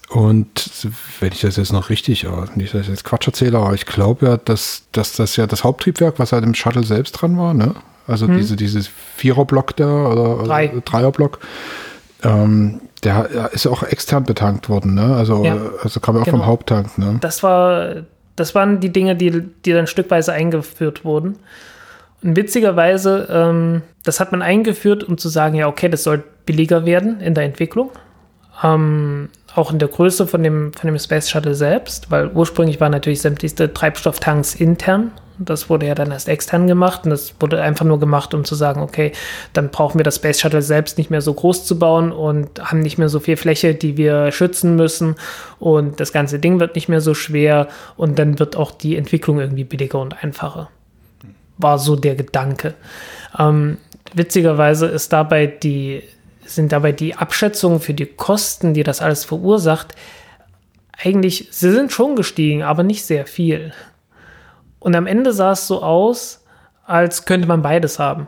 Und wenn ich das jetzt noch richtig, nicht, dass ich jetzt Quatsch erzähle, aber ich glaube ja, dass, dass das ja das Haupttriebwerk, was halt im Shuttle selbst dran war, ne? Also hm. diese, dieses Viererblock da oder, Drei. Dreierblock, ähm, Der ist auch extern betankt worden, ne? Also, Ja. also kam ja auch Genau. vom Haupttank, ne? Das war, das waren die Dinge, die, die dann stückweise eingeführt wurden. Und witzigerweise, ähm, das hat man eingeführt, um zu sagen, ja, okay, das soll billiger werden in der Entwicklung. Ähm, auch in der Größe von dem, von dem Space Shuttle selbst, weil ursprünglich waren natürlich sämtliche Treibstofftanks intern. Das wurde ja dann erst extern gemacht und das wurde einfach nur gemacht, um zu sagen, okay, dann brauchen wir das Space Shuttle selbst nicht mehr so groß zu bauen und haben nicht mehr so viel Fläche, die wir schützen müssen und das ganze Ding wird nicht mehr so schwer und dann wird auch die Entwicklung irgendwie billiger und einfacher. War so der Gedanke. Ähm, witzigerweise ist dabei die, sind dabei die Abschätzungen für die Kosten, die das alles verursacht, eigentlich, sie sind schon gestiegen, aber nicht sehr viel. Und am Ende sah es so aus, als könnte man beides haben.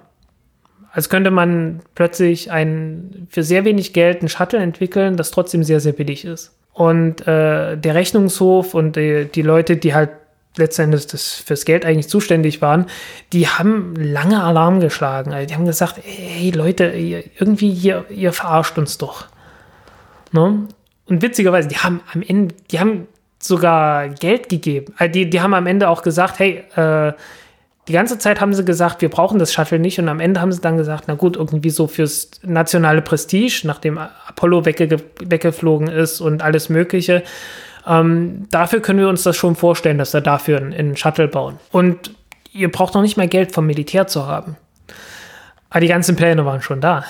Als könnte man plötzlich ein, für sehr wenig Geld ein Shuttle entwickeln, das trotzdem sehr, sehr billig ist. Und äh, der Rechnungshof und die, die Leute, die halt letztendlich das fürs Geld eigentlich zuständig waren, die haben lange Alarm geschlagen. Also die haben gesagt, ey Leute, ihr, irgendwie hier, ihr verarscht uns doch. Ne? Und witzigerweise, die haben am Ende, die haben sogar Geld gegeben. Also die, die haben am Ende auch gesagt, hey, äh, die ganze Zeit haben sie gesagt, wir brauchen das Shuttle nicht. Und am Ende haben sie dann gesagt, na gut, irgendwie so fürs nationale Prestige, nachdem Apollo wegge weggeflogen ist und alles Mögliche. Ähm, dafür können wir uns das schon vorstellen, dass wir dafür einen Shuttle bauen. Und ihr braucht noch nicht mal Geld vom Militär zu haben. Aber die ganzen Pläne waren schon da.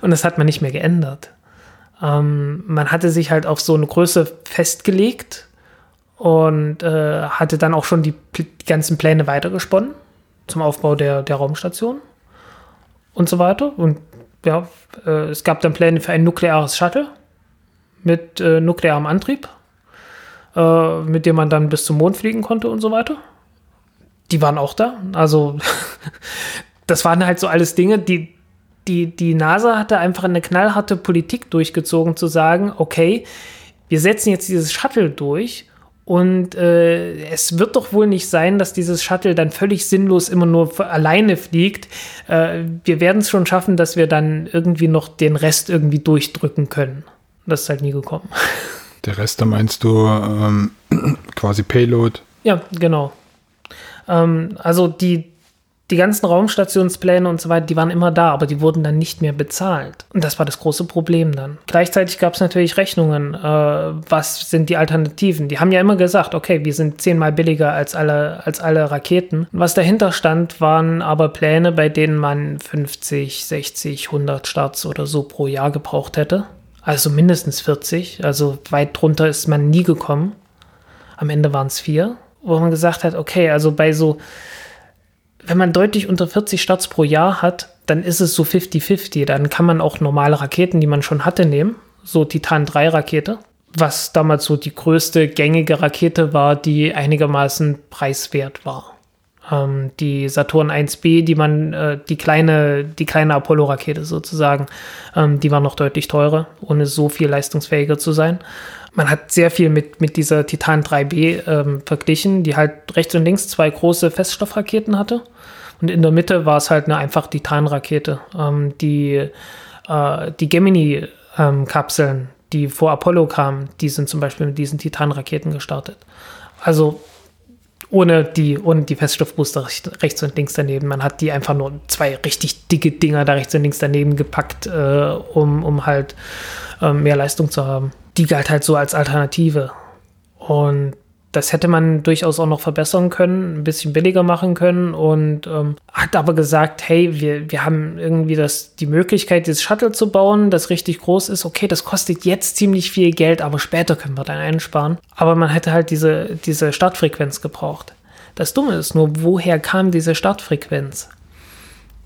Und das hat man nicht mehr geändert. Ähm, man hatte sich halt auf so eine Größe festgelegt und äh, hatte dann auch schon die, die ganzen Pläne weitergesponnen zum Aufbau der, der Raumstation und so weiter. Und ja, äh, es gab dann Pläne für ein nukleares Shuttle mit äh, nuklearem Antrieb, äh, mit dem man dann bis zum Mond fliegen konnte und so weiter. Die waren auch da. Also das waren halt so alles Dinge, die die, die NASA hatte einfach eine knallharte Politik durchgezogen, zu sagen, okay, wir setzen jetzt dieses Shuttle durch und äh, es wird doch wohl nicht sein, dass dieses Shuttle dann völlig sinnlos immer nur alleine fliegt. Äh, wir werden es schon schaffen, dass wir dann irgendwie noch den Rest irgendwie durchdrücken können. Das ist halt nie gekommen. Der Rest, da meinst du ähm, quasi Payload. Ja, genau. Ähm, also die, die ganzen Raumstationspläne und so weiter, die waren immer da, aber die wurden dann nicht mehr bezahlt. Und das war das große Problem dann. Gleichzeitig gab es natürlich Rechnungen. Äh, was sind die Alternativen? Die haben ja immer gesagt, okay, wir sind zehnmal billiger als alle, als alle Raketen. Was dahinter stand, waren aber Pläne, bei denen man 50, 60, 100 Starts oder so pro Jahr gebraucht hätte. Also mindestens 40. Also weit drunter ist man nie gekommen. Am Ende waren es vier, wo man gesagt hat, okay, also bei so, wenn man deutlich unter 40 Starts pro Jahr hat, dann ist es so 50-50. Dann kann man auch normale Raketen, die man schon hatte, nehmen. So Titan 3 Rakete, was damals so die größte gängige Rakete war, die einigermaßen preiswert war. Ähm, die Saturn 1B, die man, äh, die kleine, die kleine Apollo-Rakete sozusagen, ähm, die war noch deutlich teurer, ohne so viel leistungsfähiger zu sein. Man hat sehr viel mit, mit dieser Titan 3B ähm, verglichen, die halt rechts und links zwei große Feststoffraketen hatte. Und in der Mitte war es halt eine einfach Titan-Rakete. Ähm, die äh, die Gemini-Kapseln, die vor Apollo kamen, die sind zum Beispiel mit diesen Titan-Raketen gestartet. Also ohne die, ohne die Feststoffbooster recht- rechts und links daneben. Man hat die einfach nur zwei richtig dicke Dinger da rechts und links daneben gepackt, äh, um, um halt ähm, mehr Leistung zu haben. Die galt halt so als Alternative. Und das hätte man durchaus auch noch verbessern können, ein bisschen billiger machen können und ähm, hat aber gesagt, hey, wir, wir haben irgendwie das, die Möglichkeit, dieses Shuttle zu bauen, das richtig groß ist. Okay, das kostet jetzt ziemlich viel Geld, aber später können wir dann einsparen. Aber man hätte halt diese, diese Startfrequenz gebraucht. Das Dumme ist nur, woher kam diese Startfrequenz?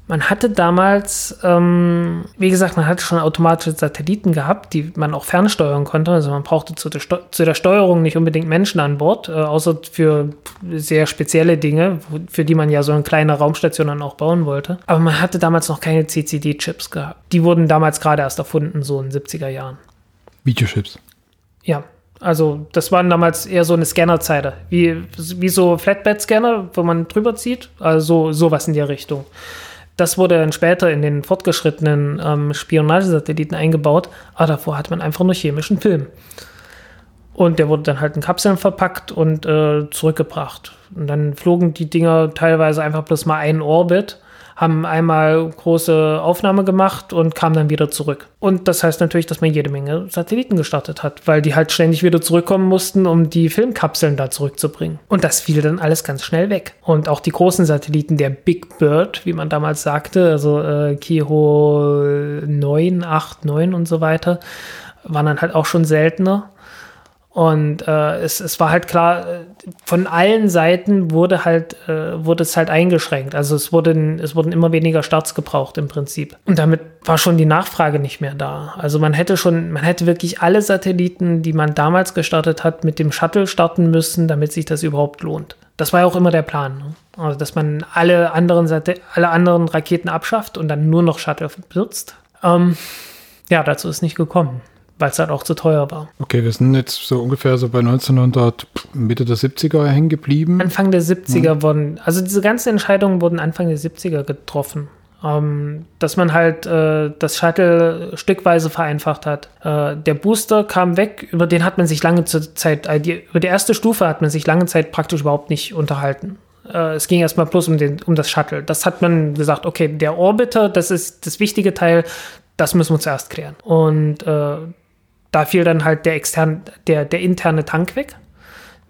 Man hatte damals, ähm, wie gesagt, man hatte schon automatische Satelliten gehabt, die man auch fernsteuern konnte. Also man brauchte zu der, Steu zu der Steuerung nicht unbedingt Menschen an Bord, äh, außer für sehr spezielle Dinge, für die man ja so eine kleine Raumstation dann auch bauen wollte. Aber man hatte damals noch keine CCD-Chips gehabt. Die wurden damals gerade erst erfunden, so in den 70er Jahren. Videochips. Ja, also das waren damals eher so eine Scannerzeile, wie, wie so Flatbed-Scanner, wo man drüber zieht, also sowas in der Richtung. Das wurde dann später in den fortgeschrittenen ähm, Spionagesatelliten eingebaut, aber davor hat man einfach nur chemischen Film. Und der wurde dann halt in Kapseln verpackt und äh, zurückgebracht. Und dann flogen die Dinger teilweise einfach bloß mal einen Orbit haben einmal große Aufnahme gemacht und kamen dann wieder zurück. Und das heißt natürlich, dass man jede Menge Satelliten gestartet hat, weil die halt ständig wieder zurückkommen mussten, um die Filmkapseln da zurückzubringen. Und das fiel dann alles ganz schnell weg. Und auch die großen Satelliten, der Big Bird, wie man damals sagte, also äh, Kiho 9, 8, 9 und so weiter, waren dann halt auch schon seltener. Und äh, es, es war halt klar, von allen Seiten wurde halt, äh, wurde es halt eingeschränkt. Also es wurden, es wurden immer weniger Starts gebraucht im Prinzip. Und damit war schon die Nachfrage nicht mehr da. Also man hätte schon, man hätte wirklich alle Satelliten, die man damals gestartet hat, mit dem Shuttle starten müssen, damit sich das überhaupt lohnt. Das war ja auch immer der Plan. Ne? Also dass man alle anderen, Sat alle anderen Raketen abschafft und dann nur noch Shuttle benutzt. Ähm, ja, dazu ist nicht gekommen weil es halt auch zu teuer war. Okay, wir sind jetzt so ungefähr so bei 1900, Mitte der 70er hängen geblieben. Anfang der 70er ja. wurden, also diese ganzen Entscheidungen wurden Anfang der 70er getroffen. Ähm, dass man halt äh, das Shuttle stückweise vereinfacht hat. Äh, der Booster kam weg, über den hat man sich lange Zeit, äh, die, über die erste Stufe hat man sich lange Zeit praktisch überhaupt nicht unterhalten. Äh, es ging erstmal bloß um, den, um das Shuttle. Das hat man gesagt, okay, der Orbiter, das ist das wichtige Teil, das müssen wir zuerst klären. Und äh, da fiel dann halt der, externe, der, der interne Tank weg.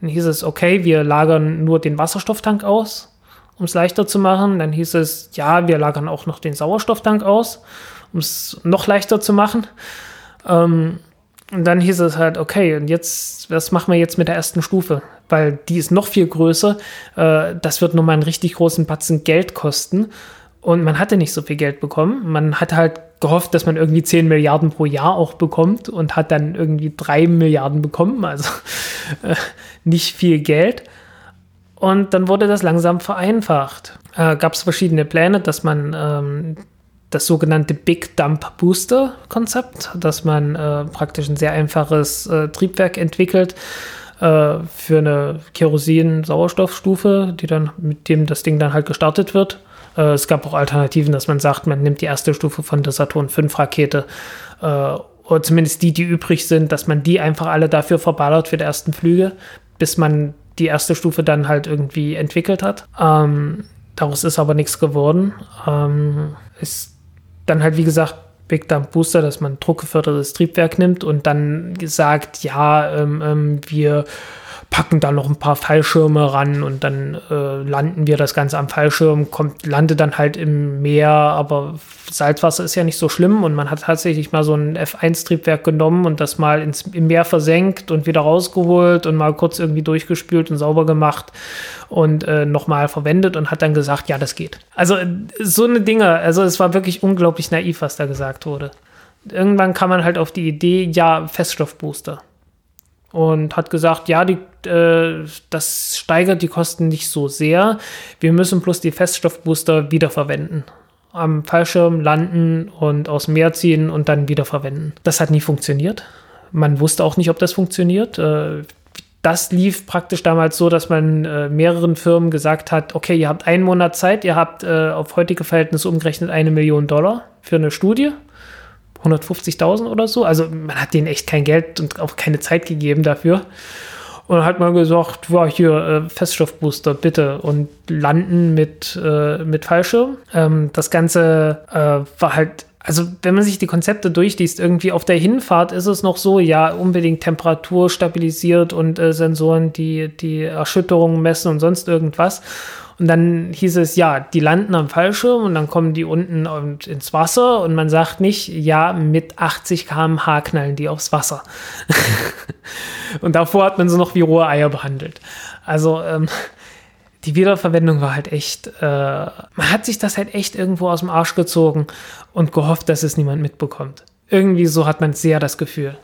Dann hieß es, okay, wir lagern nur den Wasserstofftank aus, um es leichter zu machen. Dann hieß es, ja, wir lagern auch noch den Sauerstofftank aus, um es noch leichter zu machen. Ähm, und dann hieß es halt, okay, und jetzt, was machen wir jetzt mit der ersten Stufe? Weil die ist noch viel größer. Äh, das wird nochmal einen richtig großen Batzen Geld kosten. Und man hatte nicht so viel Geld bekommen. Man hat halt gehofft, dass man irgendwie 10 Milliarden pro Jahr auch bekommt und hat dann irgendwie 3 Milliarden bekommen, also äh, nicht viel Geld. Und dann wurde das langsam vereinfacht. Äh, Gab es verschiedene Pläne, dass man ähm, das sogenannte Big Dump Booster Konzept, dass man äh, praktisch ein sehr einfaches äh, Triebwerk entwickelt äh, für eine Kerosin-Sauerstoffstufe, die dann mit dem das Ding dann halt gestartet wird äh, es gab auch Alternativen, dass man sagt, man nimmt die erste Stufe von der Saturn V Rakete äh, oder zumindest die, die übrig sind, dass man die einfach alle dafür verballert für die ersten Flüge, bis man die erste Stufe dann halt irgendwie entwickelt hat. Ähm, daraus ist aber nichts geworden. Ähm, ist dann halt, wie gesagt, Big Dump Booster, dass man druckgefördertes Triebwerk nimmt und dann sagt, ja, ähm, ähm wir packen da noch ein paar Fallschirme ran und dann äh, landen wir das Ganze am Fallschirm, kommt, landet dann halt im Meer, aber Salzwasser ist ja nicht so schlimm und man hat tatsächlich mal so ein F1-Triebwerk genommen und das mal ins, im Meer versenkt und wieder rausgeholt und mal kurz irgendwie durchgespült und sauber gemacht und äh, nochmal verwendet und hat dann gesagt, ja, das geht. Also so eine Dinge, also es war wirklich unglaublich naiv, was da gesagt wurde. Irgendwann kam man halt auf die Idee, ja, Feststoffbooster und hat gesagt, ja, die, äh, das steigert die Kosten nicht so sehr. Wir müssen bloß die Feststoffbooster wiederverwenden. Am Fallschirm landen und aus dem Meer ziehen und dann wiederverwenden. Das hat nie funktioniert. Man wusste auch nicht, ob das funktioniert. Äh, das lief praktisch damals so, dass man äh, mehreren Firmen gesagt hat, okay, ihr habt einen Monat Zeit, ihr habt auf heutige Verhältnisse umgerechnet eine Million Dollar für eine Studie 150.000 oder so. Also man hat denen echt kein Geld und auch keine Zeit gegeben dafür. Und hat man gesagt, war hier äh, Feststoffbooster bitte und landen mit, äh, mit Fallschirm. Ähm, das Ganze äh, war halt, also wenn man sich die Konzepte durchliest, irgendwie auf der Hinfahrt ist es noch so, ja, unbedingt Temperatur stabilisiert und äh, Sensoren, die die Erschütterungen messen und sonst irgendwas. Und dann hieß es, ja, die landen am Fallschirm und dann kommen die unten ins Wasser und man sagt nicht, ja, mit 80 km/h knallen die aufs Wasser. und davor hat man sie noch wie rohe Eier behandelt. Also ähm, die Wiederverwendung war halt echt, äh, man hat sich das halt echt irgendwo aus dem Arsch gezogen und gehofft, dass es niemand mitbekommt. Irgendwie so hat man sehr das Gefühl.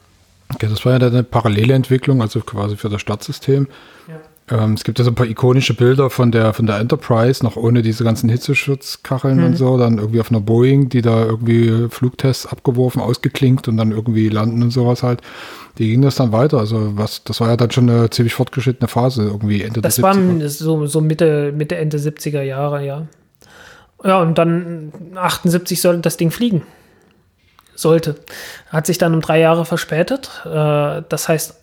Okay, das war ja eine parallele Entwicklung, also quasi für das Stadtsystem. Ja. Ähm, es gibt ja so ein paar ikonische Bilder von der, von der Enterprise, noch ohne diese ganzen Hitzeschutzkacheln mhm. und so, dann irgendwie auf einer Boeing, die da irgendwie Flugtests abgeworfen, ausgeklinkt und dann irgendwie landen und sowas halt. Wie ging das dann weiter? Also was, das war ja dann schon eine ziemlich fortgeschrittene Phase, irgendwie Ende das der 70er. Das war so, so Mitte, Mitte, Ende 70er Jahre, ja. Ja, und dann 78 sollte das Ding fliegen. Sollte. Hat sich dann um drei Jahre verspätet. Äh, das heißt,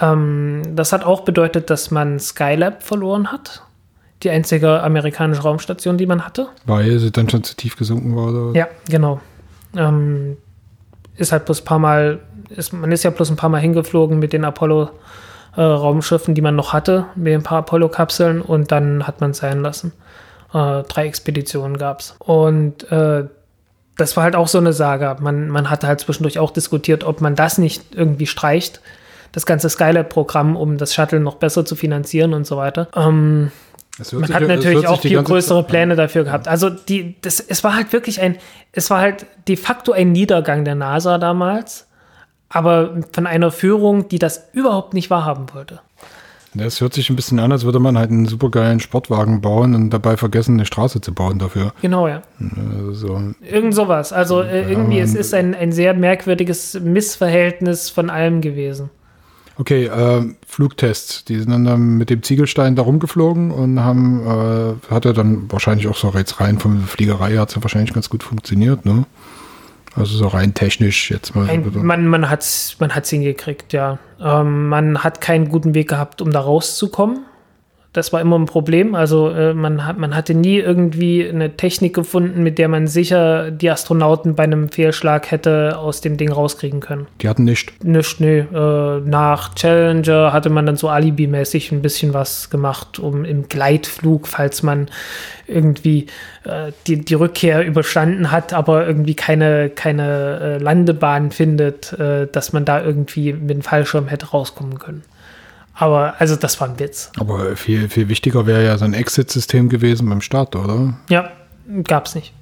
ähm, das hat auch bedeutet, dass man Skylab verloren hat. Die einzige amerikanische Raumstation, die man hatte. Weil sie dann schon zu tief gesunken war? Oder? Ja, genau. Ähm, ist halt bloß ein paar Mal, ist, man ist ja bloß ein paar Mal hingeflogen mit den Apollo-Raumschiffen, äh, die man noch hatte, mit ein paar Apollo-Kapseln und dann hat man es sein lassen. Äh, drei Expeditionen gab es. Und äh, das war halt auch so eine Sage. Man, man hatte halt zwischendurch auch diskutiert, ob man das nicht irgendwie streicht, das ganze Skylab-Programm, um das Shuttle noch besser zu finanzieren und so weiter. Ähm, man hat natürlich auch viel größere Zeit, Pläne dafür gehabt. Also die, das, es war halt wirklich ein, es war halt de facto ein Niedergang der NASA damals, aber von einer Führung, die das überhaupt nicht wahrhaben wollte. Das hört sich ein bisschen an, als würde man halt einen supergeilen Sportwagen bauen und dabei vergessen, eine Straße zu bauen dafür. Genau, ja. Also, Irgend sowas. Also äh, irgendwie, es ist ein, ein sehr merkwürdiges Missverhältnis von allem gewesen. Okay, äh, Flugtests. Die sind dann mit dem Ziegelstein da rumgeflogen und haben, äh, hat er dann wahrscheinlich auch so jetzt rein von der Fliegerei hat es ja wahrscheinlich ganz gut funktioniert, ne? Also so rein technisch jetzt mal. Ein, man man hat es man hat's hingekriegt, ja. Ähm, man hat keinen guten Weg gehabt, um da rauszukommen. Das war immer ein Problem. Also äh, man, hat, man hatte nie irgendwie eine Technik gefunden, mit der man sicher die Astronauten bei einem Fehlschlag hätte aus dem Ding rauskriegen können. Die hatten nicht. Nicht, nee. Äh, nach Challenger hatte man dann so Alibi-mäßig ein bisschen was gemacht, um im Gleitflug, falls man irgendwie äh, die, die Rückkehr überstanden hat, aber irgendwie keine, keine äh, Landebahn findet, äh, dass man da irgendwie mit dem Fallschirm hätte rauskommen können. Aber also das war ein Witz. Aber viel, viel wichtiger wäre ja so ein Exit-System gewesen beim Start, oder? Ja, gab's nicht.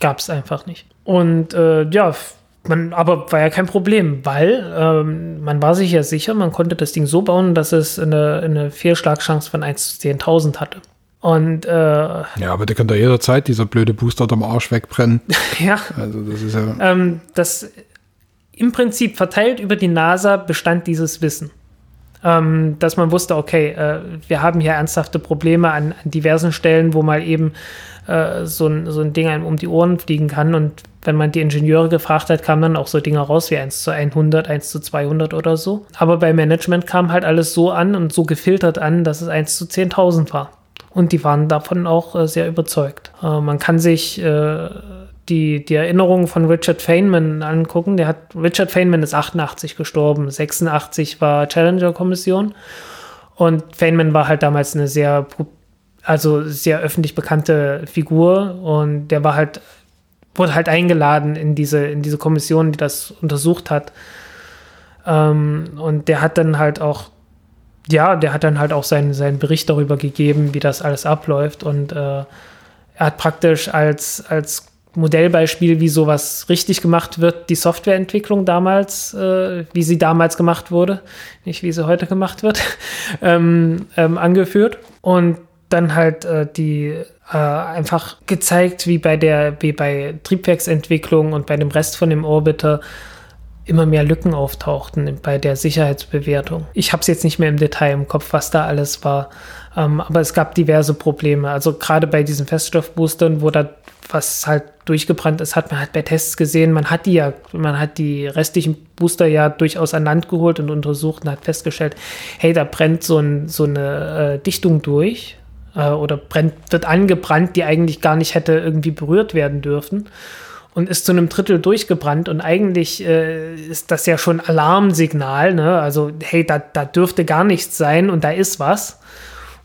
Gab's einfach nicht. Und äh, ja, man, aber war ja kein Problem, weil ähm, man war sich ja sicher, man konnte das Ding so bauen, dass es eine, eine Fehlschlagchance von 1 zu 10.000 hatte. Und äh, ja, aber der kann da jederzeit dieser blöde Booster am Arsch wegbrennen. ja. Also das ist ja. Ähm, das im Prinzip verteilt über die NASA bestand dieses Wissen ähm, dass man wusste, okay, äh, wir haben hier ernsthafte Probleme an, an diversen Stellen, wo mal eben äh, so, ein, so ein Ding einem um die Ohren fliegen kann. Und wenn man die Ingenieure gefragt hat, kamen dann auch so Dinge raus wie 1 zu 100, 1 zu 200 oder so. Aber bei Management kam halt alles so an und so gefiltert an, dass es 1 zu 10.000 war. Und die waren davon auch äh, sehr überzeugt. Äh, man kann sich äh, die, die Erinnerungen von Richard Feynman angucken, der hat, Richard Feynman ist 88 gestorben, 86 war Challenger-Kommission. Und Feynman war halt damals eine sehr, also sehr öffentlich bekannte Figur. Und der war halt, wurde halt eingeladen in diese, in diese Kommission, die das untersucht hat. Ähm, und der hat dann halt auch, ja, der hat dann halt auch seinen, seinen Bericht darüber gegeben, wie das alles abläuft. Und äh, er hat praktisch als, als Modellbeispiel, wie sowas richtig gemacht wird, die Softwareentwicklung damals, äh, wie sie damals gemacht wurde, nicht wie sie heute gemacht wird, ähm, ähm, angeführt. Und dann halt äh, die äh, einfach gezeigt, wie bei der, wie bei Triebwerksentwicklung und bei dem Rest von dem Orbiter immer mehr Lücken auftauchten bei der Sicherheitsbewertung. Ich habe es jetzt nicht mehr im Detail im Kopf, was da alles war, ähm, aber es gab diverse Probleme. Also gerade bei diesen Feststoffboostern, wo da was halt durchgebrannt ist, hat man halt bei Tests gesehen, man hat die ja, man hat die restlichen Booster ja durchaus an Land geholt und untersucht und hat festgestellt, hey, da brennt so, ein, so eine äh, Dichtung durch äh, oder brennt, wird angebrannt, die eigentlich gar nicht hätte irgendwie berührt werden dürfen und ist zu einem Drittel durchgebrannt und eigentlich äh, ist das ja schon Alarmsignal, ne? Also, hey, da, da dürfte gar nichts sein und da ist was.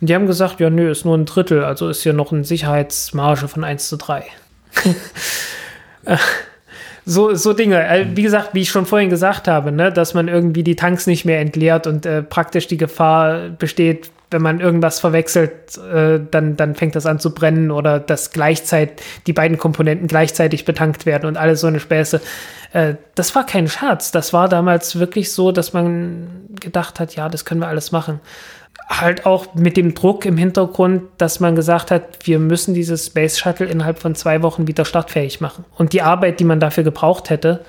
Und die haben gesagt, ja, nö, ist nur ein Drittel, also ist hier noch eine Sicherheitsmarge von 1 zu 3. so, so Dinge. Äh, wie gesagt, wie ich schon vorhin gesagt habe, ne, dass man irgendwie die Tanks nicht mehr entleert und äh, praktisch die Gefahr besteht, wenn man irgendwas verwechselt, äh, dann, dann fängt das an zu brennen oder dass gleichzeitig die beiden Komponenten gleichzeitig betankt werden und alles so eine Späße. Äh, das war kein Scherz. Das war damals wirklich so, dass man gedacht hat, ja, das können wir alles machen halt auch mit dem Druck im Hintergrund, dass man gesagt hat, wir müssen dieses Space Shuttle innerhalb von zwei Wochen wieder startfähig machen. Und die Arbeit, die man dafür gebraucht hätte,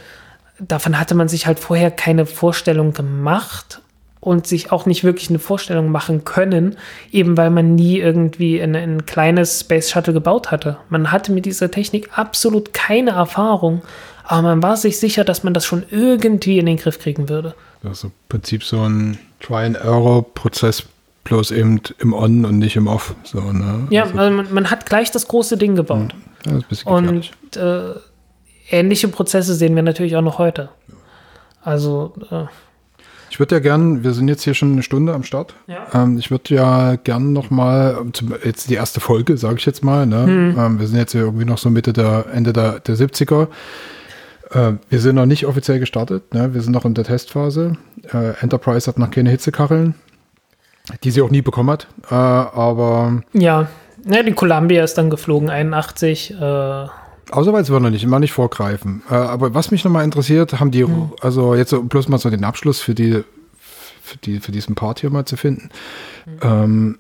davon hatte man sich halt vorher keine Vorstellung gemacht und sich auch nicht wirklich eine Vorstellung machen können, eben weil man nie irgendwie ein, ein kleines Space Shuttle gebaut hatte. Man hatte mit dieser Technik absolut keine Erfahrung, aber man war sich sicher, dass man das schon irgendwie in den Griff kriegen würde. Ist im Prinzip so ein Try-and-Error-Prozess, bloß eben im On und nicht im Off. So, ne? Ja, also, man, man, hat gleich das große Ding gebaut. Ja, bisschen gefährlich. und äh, ähnliche Prozesse sehen wir natürlich auch noch heute. Also. Äh, ich würde ja gern, wir sind jetzt hier schon eine Stunde am Start. Ja. Ähm, ich würde ja gern noch mal, jetzt die erste Folge, sage ich jetzt mal. Ne? Hm. Ähm, wir sind jetzt irgendwie noch so Mitte der, Ende der, der 70er. Äh, wir sind noch nicht offiziell gestartet. Ne? Wir sind noch in der Testphase. Äh, Enterprise hat noch keine Hitzekacheln, die sie auch nie bekommen hat. Äh, aber. Ja. ja, die Columbia ist dann geflogen, 81. Äh Außerweise wollen wir nicht, immer nicht vorgreifen. Äh, aber was mich nochmal interessiert, haben die, hm. also jetzt so, bloß mal so den Abschluss für die, für die, für diesen Part hier mal zu finden. Hm. Ähm,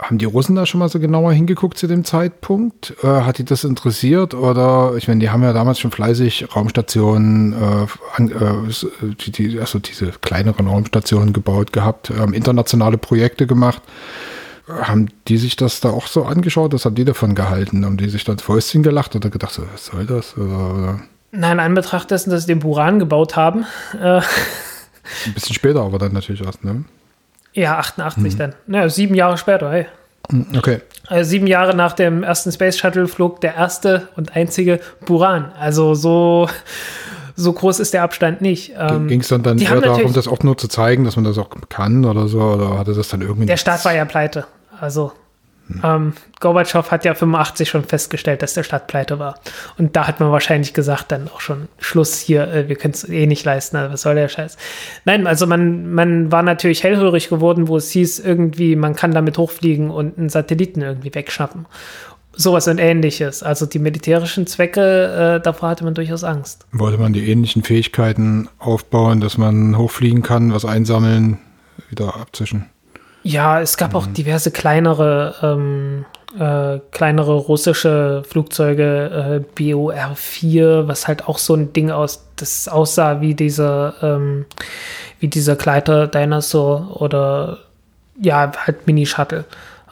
haben die Russen da schon mal so genauer hingeguckt zu dem Zeitpunkt? Äh, hat die das interessiert? Oder, ich meine, die haben ja damals schon fleißig Raumstationen, äh, an, äh, die, die, also diese kleineren Raumstationen gebaut gehabt, ähm, internationale Projekte gemacht. Haben die sich das da auch so angeschaut? Was haben die davon gehalten? Haben die sich dann Fäustchen gelacht oder gedacht, so, was soll das? Oder, oder? Nein, in Anbetracht dessen, dass sie den Buran gebaut haben. Äh Ein bisschen später aber dann natürlich erst, ne? Ja, 88 mhm. dann. Ja, sieben Jahre später, hey. Mhm, okay. Also sieben Jahre nach dem ersten Space Shuttle flog der erste und einzige Buran. Also so, so groß ist der Abstand nicht. Ähm, Ging es dann, dann eher darum, das auch nur zu zeigen, dass man das auch kann oder so? Oder hatte das dann irgendwie. Der Staat war ja pleite. Also ähm, Gorbatschow hat ja 85 schon festgestellt, dass der Staat pleite war. Und da hat man wahrscheinlich gesagt, dann auch schon Schluss hier, äh, wir können es eh nicht leisten, also was soll der Scheiß. Nein, also man, man war natürlich hellhörig geworden, wo es hieß, irgendwie, man kann damit hochfliegen und einen Satelliten irgendwie wegschnappen. Sowas und ähnliches. Also die militärischen Zwecke, äh, davor hatte man durchaus Angst. Wollte man die ähnlichen Fähigkeiten aufbauen, dass man hochfliegen kann, was einsammeln, wieder abzischen? Ja, es gab mhm. auch diverse kleinere, ähm, äh, kleinere russische Flugzeuge, äh, BOR-4, was halt auch so ein Ding aus, das aussah wie dieser, ähm, wie dieser Gleiter Dinosaur oder ja, halt Mini-Shuttle.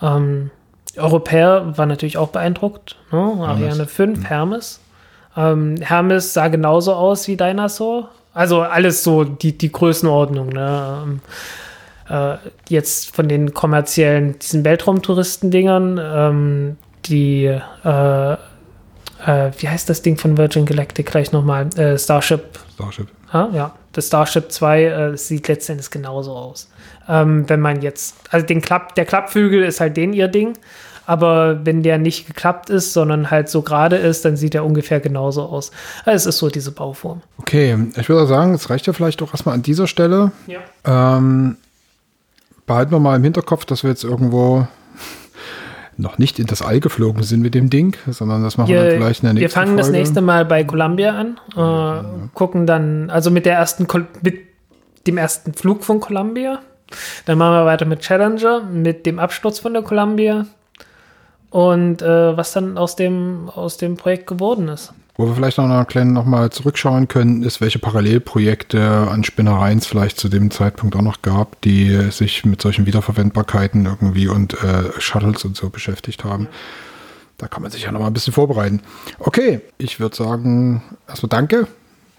Ähm, Europäer war natürlich auch beeindruckt. Ne? Ariane 5, mhm. Hermes. Ähm, Hermes sah genauso aus wie Dinosaur. Also alles so die, die Größenordnung. Ne? Äh, jetzt von den kommerziellen, diesen Weltraumtouristen-Dingern, ähm, die, äh, äh, wie heißt das Ding von Virgin Galactic gleich nochmal? Äh, Starship. Starship. Ah, ja, das Starship 2 äh, sieht letztendlich genauso aus. Ähm, wenn man jetzt, also den Klapp, der Klappflügel ist halt den ihr Ding, aber wenn der nicht geklappt ist, sondern halt so gerade ist, dann sieht er ungefähr genauso aus. Also es ist so diese Bauform. Okay, ich würde sagen, es reicht ja vielleicht auch erstmal an dieser Stelle. Ja. Ähm, behalten wir mal im Hinterkopf, dass wir jetzt irgendwo noch nicht in das All geflogen sind mit dem Ding, sondern das machen wir, wir vielleicht in der nächsten Wir fangen Folge. das nächste Mal bei Columbia an, äh, ja. gucken dann, also mit der ersten, mit dem ersten Flug von Columbia. Dann machen wir weiter mit Challenger, mit dem Absturz von der Columbia und äh, was dann aus dem, aus dem Projekt geworden ist. Wo wir vielleicht noch, noch mal zurückschauen können, ist, welche Parallelprojekte an Spinnereien es vielleicht zu dem Zeitpunkt auch noch gab, die sich mit solchen Wiederverwendbarkeiten irgendwie und äh, Shuttles und so beschäftigt haben. Da kann man sich ja noch mal ein bisschen vorbereiten. Okay, ich würde sagen, erstmal danke.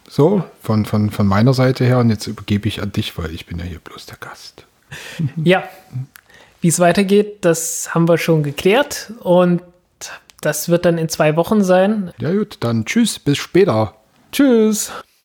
So, von, von, von meiner Seite her. Und jetzt übergebe ich an dich, weil ich bin ja hier bloß der Gast. Ja, wie es weitergeht, das haben wir schon geklärt. Und das wird dann in zwei Wochen sein. Ja gut, dann tschüss, bis später. Tschüss.